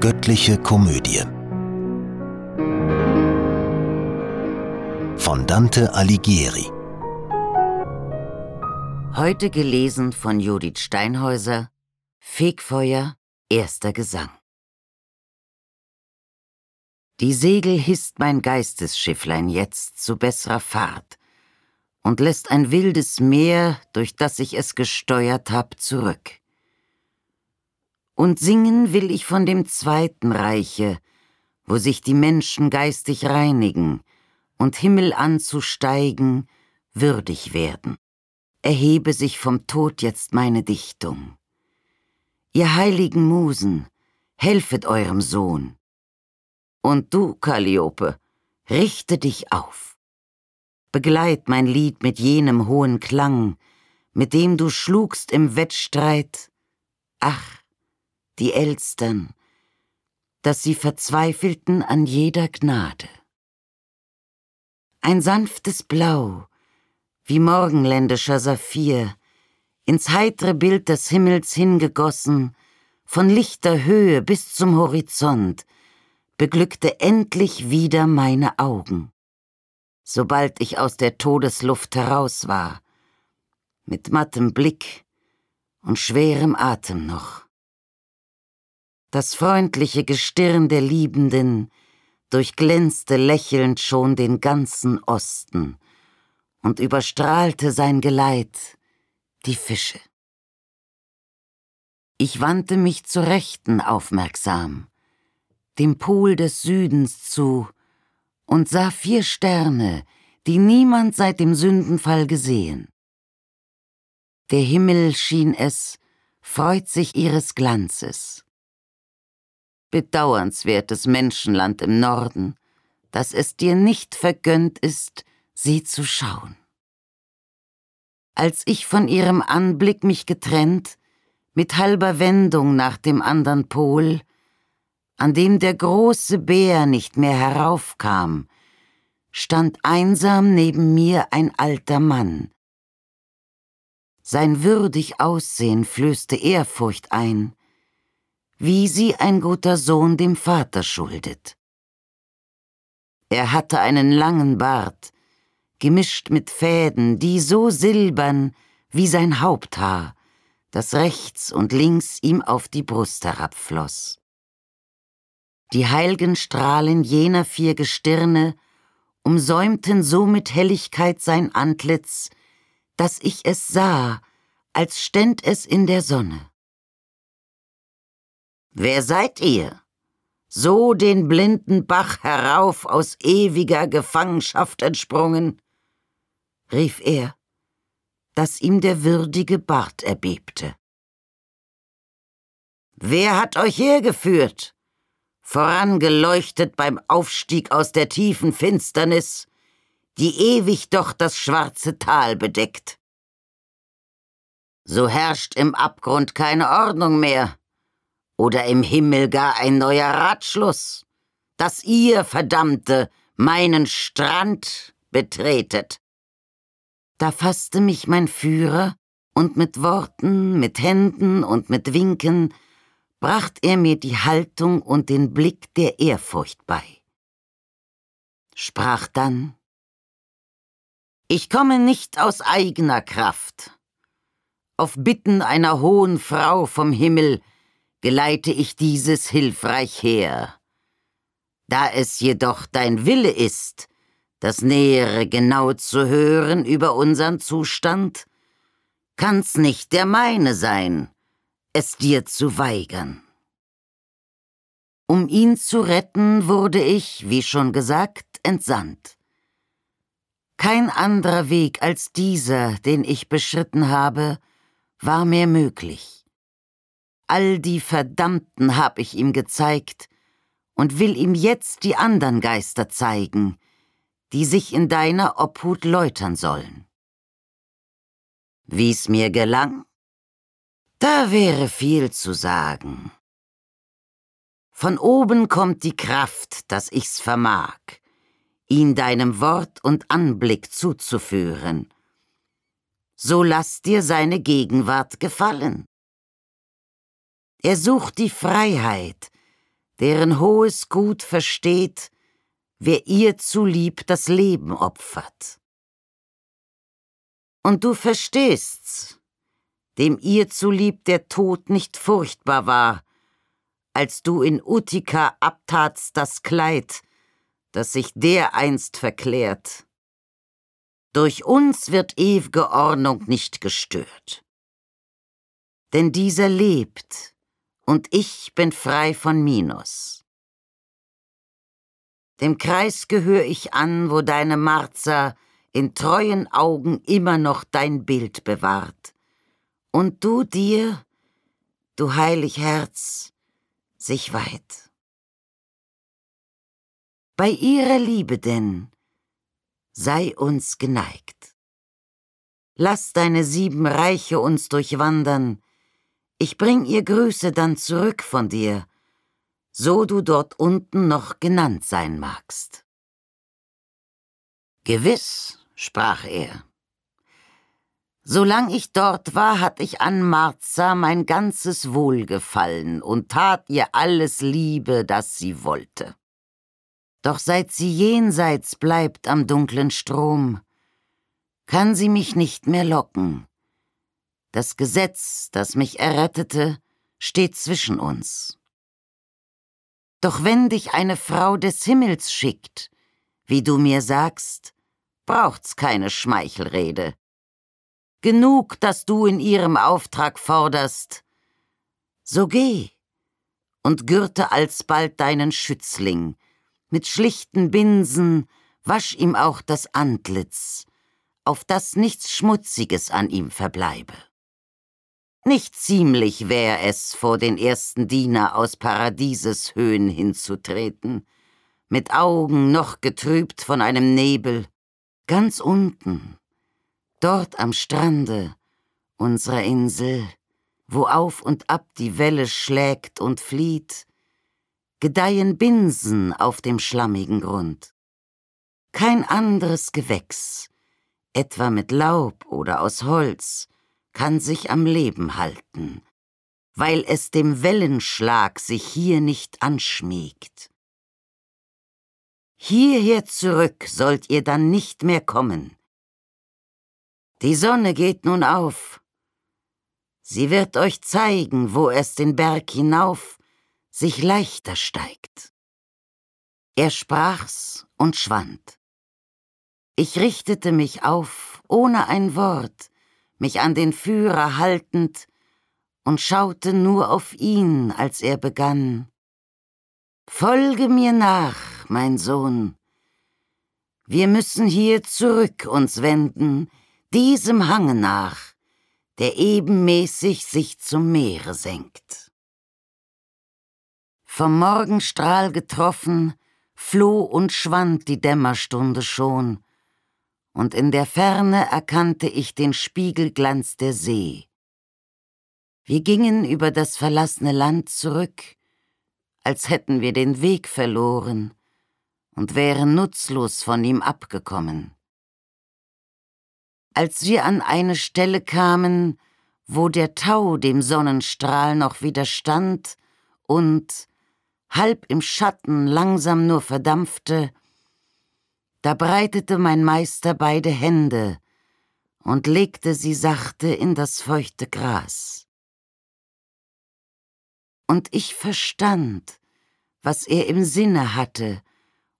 Göttliche Komödie. Von Dante Alighieri. Heute gelesen von Judith Steinhäuser Fegfeuer, erster Gesang. Die Segel hisst mein Geistesschifflein jetzt zu besserer Fahrt und lässt ein wildes Meer, durch das ich es gesteuert hab, zurück. Und singen will ich von dem zweiten Reiche, wo sich die Menschen geistig reinigen und Himmel anzusteigen, würdig werden. Erhebe sich vom Tod jetzt meine Dichtung. Ihr heiligen Musen, helfet eurem Sohn. Und du, Calliope, richte dich auf. Begleit mein Lied mit jenem hohen Klang, mit dem du schlugst im Wettstreit. Ach, die Elstern, dass sie verzweifelten an jeder Gnade. Ein sanftes Blau, wie morgenländischer Saphir, ins heitre Bild des Himmels hingegossen, von lichter Höhe bis zum Horizont, beglückte endlich wieder meine Augen. Sobald ich aus der Todesluft heraus war, mit mattem Blick und schwerem Atem noch. Das freundliche Gestirn der Liebenden durchglänzte lächelnd schon den ganzen Osten und überstrahlte sein Geleit die Fische. Ich wandte mich zur Rechten aufmerksam, dem Pol des Südens zu, und sah vier Sterne, die niemand seit dem Sündenfall gesehen. Der Himmel schien es, freut sich ihres Glanzes bedauernswertes Menschenland im Norden, dass es dir nicht vergönnt ist, sie zu schauen. Als ich von ihrem Anblick mich getrennt, mit halber Wendung nach dem andern Pol, an dem der große Bär nicht mehr heraufkam, stand einsam neben mir ein alter Mann. Sein würdig Aussehen flößte Ehrfurcht ein, wie sie ein guter Sohn dem Vater schuldet. Er hatte einen langen Bart, gemischt mit Fäden, die so silbern wie sein Haupthaar, das rechts und links ihm auf die Brust herabfloss. Die heilgen Strahlen jener vier Gestirne umsäumten so mit Helligkeit sein Antlitz, dass ich es sah, als ständ es in der Sonne. Wer seid ihr? So den blinden Bach herauf aus ewiger Gefangenschaft entsprungen? rief er, dass ihm der würdige Bart erbebte. Wer hat euch hergeführt? Vorangeleuchtet beim Aufstieg aus der tiefen Finsternis, die ewig doch das schwarze Tal bedeckt. So herrscht im Abgrund keine Ordnung mehr, oder im Himmel gar ein neuer Ratschluss, dass ihr, Verdammte, meinen Strand betretet. Da fasste mich mein Führer, und mit Worten, mit Händen und mit Winken bracht er mir die Haltung und den Blick der Ehrfurcht bei. Sprach dann Ich komme nicht aus eigener Kraft. Auf Bitten einer hohen Frau vom Himmel geleite ich dieses hilfreich her. Da es jedoch dein Wille ist, das Nähere genau zu hören über unseren Zustand, kann's nicht der meine sein, es dir zu weigern. Um ihn zu retten, wurde ich, wie schon gesagt, entsandt. Kein anderer Weg als dieser, den ich beschritten habe, war mehr möglich. All die Verdammten hab ich ihm gezeigt und will ihm jetzt die andern Geister zeigen, die sich in deiner Obhut läutern sollen. Wie's mir gelang? Da wäre viel zu sagen. Von oben kommt die Kraft, dass ich's vermag, ihn deinem Wort und Anblick zuzuführen. So lass dir seine Gegenwart gefallen. Er sucht die Freiheit, deren hohes Gut versteht, wer ihr zulieb das Leben opfert. Und du verstehst's, dem ihr zulieb der Tod nicht furchtbar war, als du in Utica abtatst das Kleid, das sich dereinst verklärt. Durch uns wird ew'ge Ordnung nicht gestört. Denn dieser lebt, und ich bin frei von Minos. Dem Kreis gehör ich an, wo deine Marza in treuen Augen immer noch dein Bild bewahrt. Und du dir, du heilig Herz, sich weit. Bei ihrer Liebe denn sei uns geneigt. Lass deine sieben Reiche uns durchwandern, ich bring ihr Grüße dann zurück von dir, so du dort unten noch genannt sein magst. Gewiss, sprach er. Solang ich dort war, hatt ich an Marza mein ganzes Wohlgefallen und tat ihr alles Liebe, das sie wollte. Doch seit sie jenseits bleibt am dunklen Strom, kann sie mich nicht mehr locken. Das Gesetz, das mich errettete, steht zwischen uns. Doch wenn dich eine Frau des Himmels schickt, wie du mir sagst, braucht's keine Schmeichelrede. Genug, dass du in ihrem Auftrag forderst. So geh und gürte alsbald deinen Schützling, mit schlichten Binsen wasch ihm auch das Antlitz, auf das nichts Schmutziges an ihm verbleibe. Nicht ziemlich wär es, vor den ersten Diener aus Paradieses Höhen hinzutreten, mit Augen noch getrübt von einem Nebel, ganz unten, dort am Strande unserer Insel, wo auf und ab die Welle schlägt und flieht, gedeihen Binsen auf dem schlammigen Grund. Kein anderes Gewächs, etwa mit Laub oder aus Holz, kann sich am Leben halten, weil es dem Wellenschlag sich hier nicht anschmiegt. Hierher zurück sollt ihr dann nicht mehr kommen. Die Sonne geht nun auf. Sie wird euch zeigen, wo es den Berg hinauf sich leichter steigt. Er sprach's und schwand. Ich richtete mich auf, ohne ein Wort, mich an den Führer haltend, und schaute nur auf ihn, als er begann. Folge mir nach, mein Sohn. Wir müssen hier zurück uns wenden, diesem Hange nach, der ebenmäßig sich zum Meere senkt. Vom Morgenstrahl getroffen, floh und schwand die Dämmerstunde schon, und in der Ferne erkannte ich den Spiegelglanz der See. Wir gingen über das verlassene Land zurück, als hätten wir den Weg verloren und wären nutzlos von ihm abgekommen. Als wir an eine Stelle kamen, wo der Tau dem Sonnenstrahl noch widerstand und, halb im Schatten langsam nur verdampfte, da breitete mein Meister beide Hände und legte sie sachte in das feuchte Gras. Und ich verstand, was er im Sinne hatte,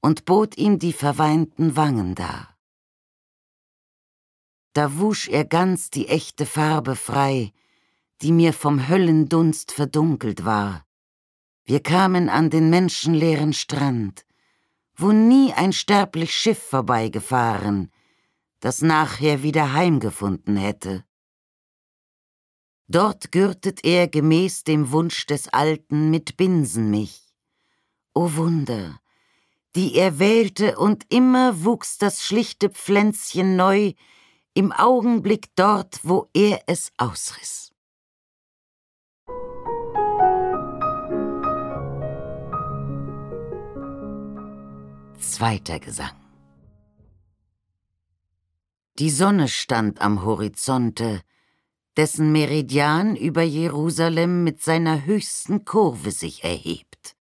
und bot ihm die verweinten Wangen dar. Da wusch er ganz die echte Farbe frei, die mir vom Höllendunst verdunkelt war. Wir kamen an den menschenleeren Strand, wo nie ein sterblich Schiff vorbeigefahren, das nachher wieder heimgefunden hätte. Dort gürtet er gemäß dem Wunsch des Alten mit Binsen mich. O Wunder, die er wählte, und immer wuchs das schlichte Pflänzchen neu im Augenblick dort, wo er es ausriss. Zweiter Gesang Die Sonne stand am Horizonte, dessen Meridian über Jerusalem mit seiner höchsten Kurve sich erhebt.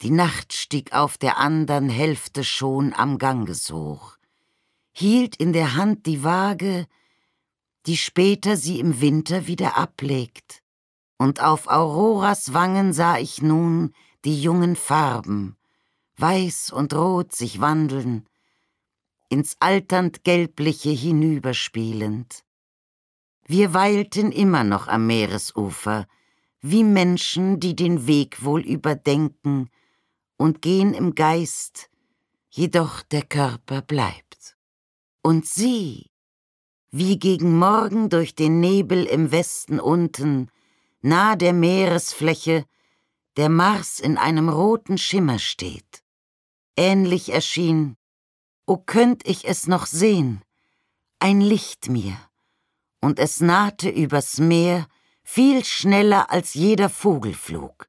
Die Nacht stieg auf der andern Hälfte schon am Ganges hoch, hielt in der Hand die Waage, die später sie im Winter wieder ablegt, und auf Auroras Wangen sah ich nun die jungen Farben, weiß und rot sich wandeln, ins alternd Gelbliche hinüberspielend. Wir weilten immer noch am Meeresufer, wie Menschen, die den Weg wohl überdenken und gehen im Geist, jedoch der Körper bleibt. Und sie, wie gegen Morgen durch den Nebel im Westen unten, nah der Meeresfläche, der Mars in einem roten Schimmer steht. Ähnlich erschien, o könnt ich es noch sehen, ein Licht mir, und es nahte übers Meer viel schneller als jeder Vogel flog.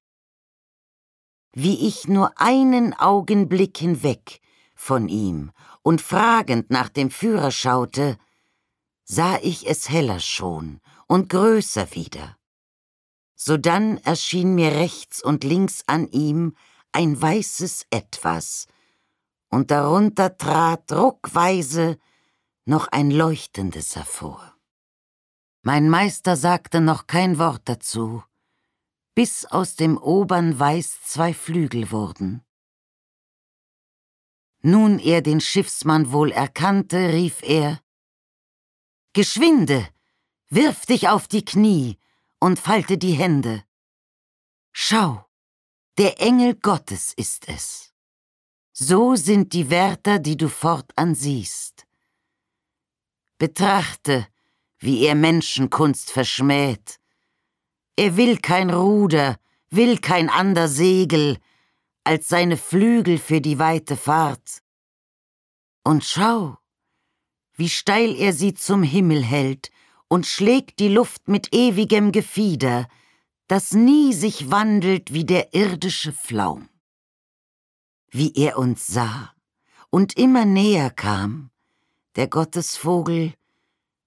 Wie ich nur einen Augenblick hinweg von ihm und fragend nach dem Führer schaute, sah ich es heller schon und größer wieder. Sodann erschien mir rechts und links an ihm ein weißes Etwas, und darunter trat ruckweise noch ein leuchtendes hervor. Mein Meister sagte noch kein Wort dazu, bis aus dem obern Weiß zwei Flügel wurden. Nun er den Schiffsmann wohl erkannte, rief er Geschwinde, wirf dich auf die Knie und falte die Hände. Schau, der Engel Gottes ist es. So sind die Wärter, die du fortan siehst. Betrachte, wie er Menschenkunst verschmäht. Er will kein Ruder, will kein ander Segel, als seine Flügel für die weite Fahrt. Und schau, wie steil er sie zum Himmel hält und schlägt die Luft mit ewigem Gefieder, das nie sich wandelt wie der irdische Flaum. Wie er uns sah und immer näher kam, der Gottesvogel,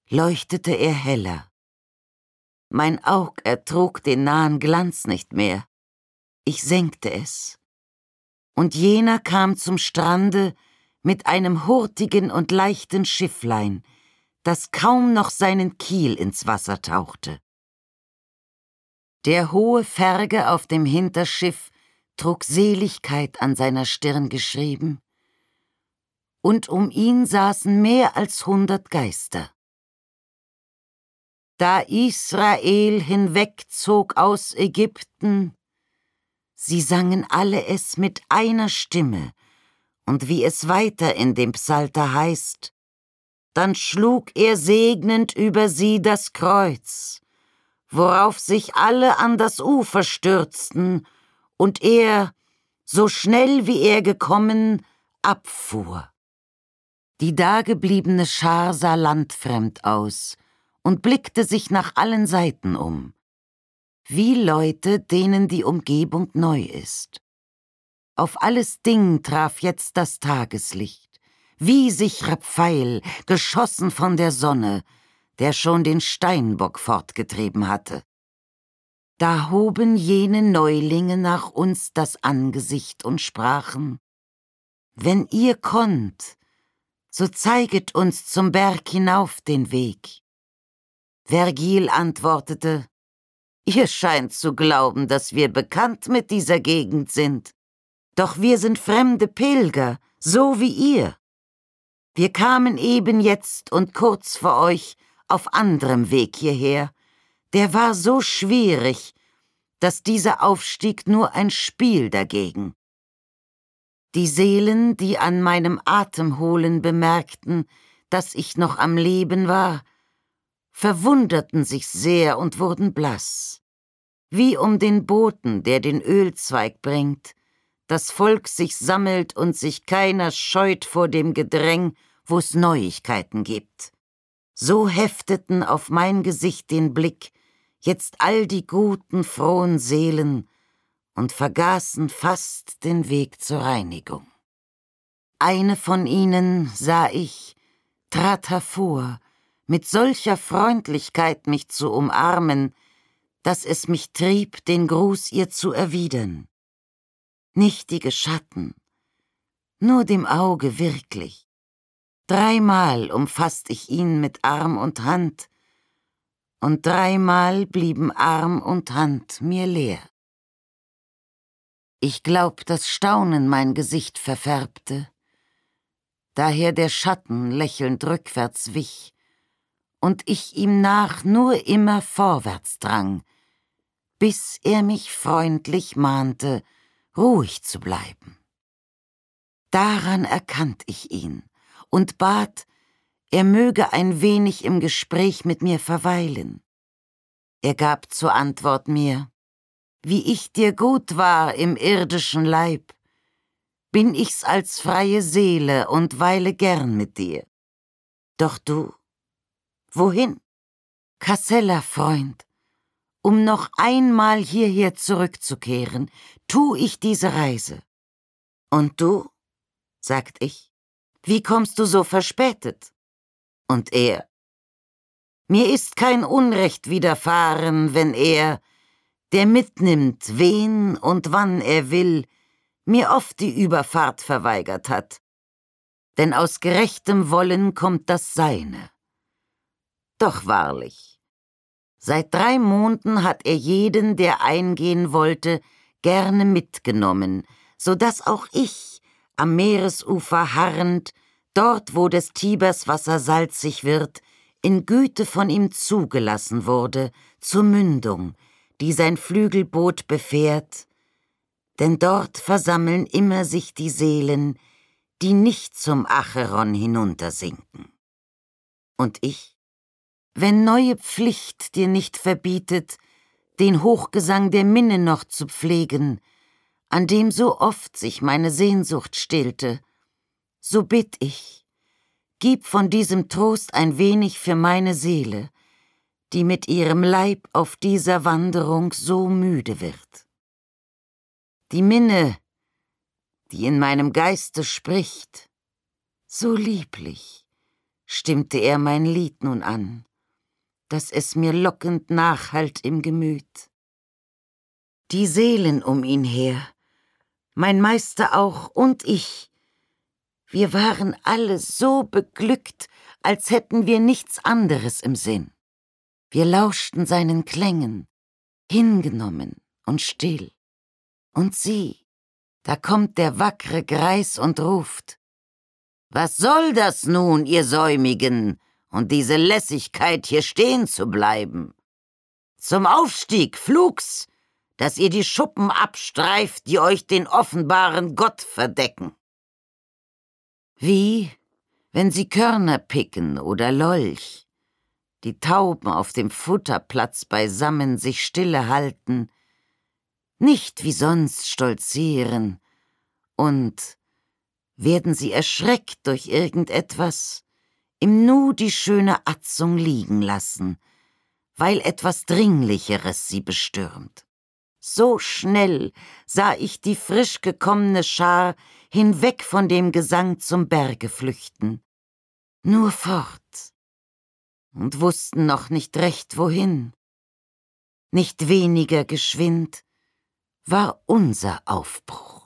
leuchtete er heller. Mein Aug ertrug den nahen Glanz nicht mehr. Ich senkte es. Und jener kam zum Strande, mit einem hurtigen und leichten Schifflein, das kaum noch seinen Kiel ins Wasser tauchte. Der hohe Ferge auf dem Hinterschiff trug Seligkeit an seiner Stirn geschrieben, und um ihn saßen mehr als hundert Geister. Da Israel hinwegzog aus Ägypten, sie sangen alle es mit einer Stimme, und wie es weiter in dem Psalter heißt, dann schlug er segnend über sie das Kreuz, worauf sich alle an das Ufer stürzten, und er, so schnell wie er gekommen, abfuhr. Die dagebliebene Schar sah landfremd aus und blickte sich nach allen Seiten um, wie Leute, denen die Umgebung neu ist. Auf alles Ding traf jetzt das Tageslicht, wie sichrer Pfeil, geschossen von der Sonne, der schon den Steinbock fortgetrieben hatte. Da hoben jene Neulinge nach uns das Angesicht und sprachen, Wenn ihr konnt, so zeiget uns zum Berg hinauf den Weg. Vergil antwortete, Ihr scheint zu glauben, dass wir bekannt mit dieser Gegend sind. Doch wir sind fremde Pilger, so wie ihr. Wir kamen eben jetzt und kurz vor euch auf anderem Weg hierher. Der war so schwierig, dass dieser Aufstieg nur ein Spiel dagegen. Die Seelen, die an meinem Atemholen bemerkten, dass ich noch am Leben war, verwunderten sich sehr und wurden blass, wie um den Boten, der den Ölzweig bringt, das Volk sich sammelt und sich keiner scheut vor dem Gedräng, wo's Neuigkeiten gibt. So hefteten auf mein Gesicht den Blick jetzt all die guten, frohen Seelen und vergaßen fast den Weg zur Reinigung. Eine von ihnen, sah ich, trat hervor, mit solcher Freundlichkeit mich zu umarmen, dass es mich trieb, den Gruß ihr zu erwidern. Nichtige Schatten, nur dem Auge wirklich. Dreimal umfasst ich ihn mit Arm und Hand, und dreimal blieben Arm und Hand mir leer. Ich glaub, dass Staunen mein Gesicht verfärbte, daher der Schatten lächelnd rückwärts wich, und ich ihm nach nur immer vorwärts drang, bis er mich freundlich mahnte, ruhig zu bleiben. Daran erkannt ich ihn und bat, er möge ein wenig im Gespräch mit mir verweilen. Er gab zur Antwort mir, wie ich dir gut war im irdischen Leib, bin ich's als freie Seele und weile gern mit dir. Doch du, wohin? Kassella, Freund, um noch einmal hierher zurückzukehren, tu ich diese Reise. Und du? sagt ich, wie kommst du so verspätet? Und er, mir ist kein Unrecht widerfahren, wenn er, der mitnimmt, wen und wann er will, mir oft die Überfahrt verweigert hat. Denn aus gerechtem Wollen kommt das Seine. Doch wahrlich, seit drei Monden hat er jeden, der eingehen wollte, gerne mitgenommen, so dass auch ich, am Meeresufer harrend, dort wo des Tibers Wasser salzig wird, in Güte von ihm zugelassen wurde, zur Mündung, die sein Flügelboot befährt, denn dort versammeln immer sich die Seelen, die nicht zum Acheron hinuntersinken. Und ich, wenn neue Pflicht dir nicht verbietet, den Hochgesang der Minne noch zu pflegen, an dem so oft sich meine Sehnsucht stillte, so bitt ich, gib von diesem Trost ein wenig für meine Seele, die mit ihrem Leib auf dieser Wanderung so müde wird. Die Minne, die in meinem Geiste spricht, so lieblich, stimmte er mein Lied nun an dass es mir lockend nachhallt im Gemüt. Die Seelen um ihn her, mein Meister auch und ich, wir waren alle so beglückt, als hätten wir nichts anderes im Sinn. Wir lauschten seinen Klängen, hingenommen und still. Und sieh, da kommt der wackre Greis und ruft, Was soll das nun, ihr Säumigen? und diese Lässigkeit, hier stehen zu bleiben. Zum Aufstieg, flugs, dass ihr die Schuppen abstreift, die euch den offenbaren Gott verdecken. Wie, wenn sie Körner picken oder Lolch, die Tauben auf dem Futterplatz beisammen sich stille halten, nicht wie sonst stolzieren, und werden sie erschreckt durch irgendetwas, im Nu die schöne Atzung liegen lassen, weil etwas Dringlicheres sie bestürmt. So schnell sah ich die frisch gekommene Schar hinweg von dem Gesang zum Berge flüchten. Nur fort. Und wussten noch nicht recht wohin. Nicht weniger geschwind war unser Aufbruch.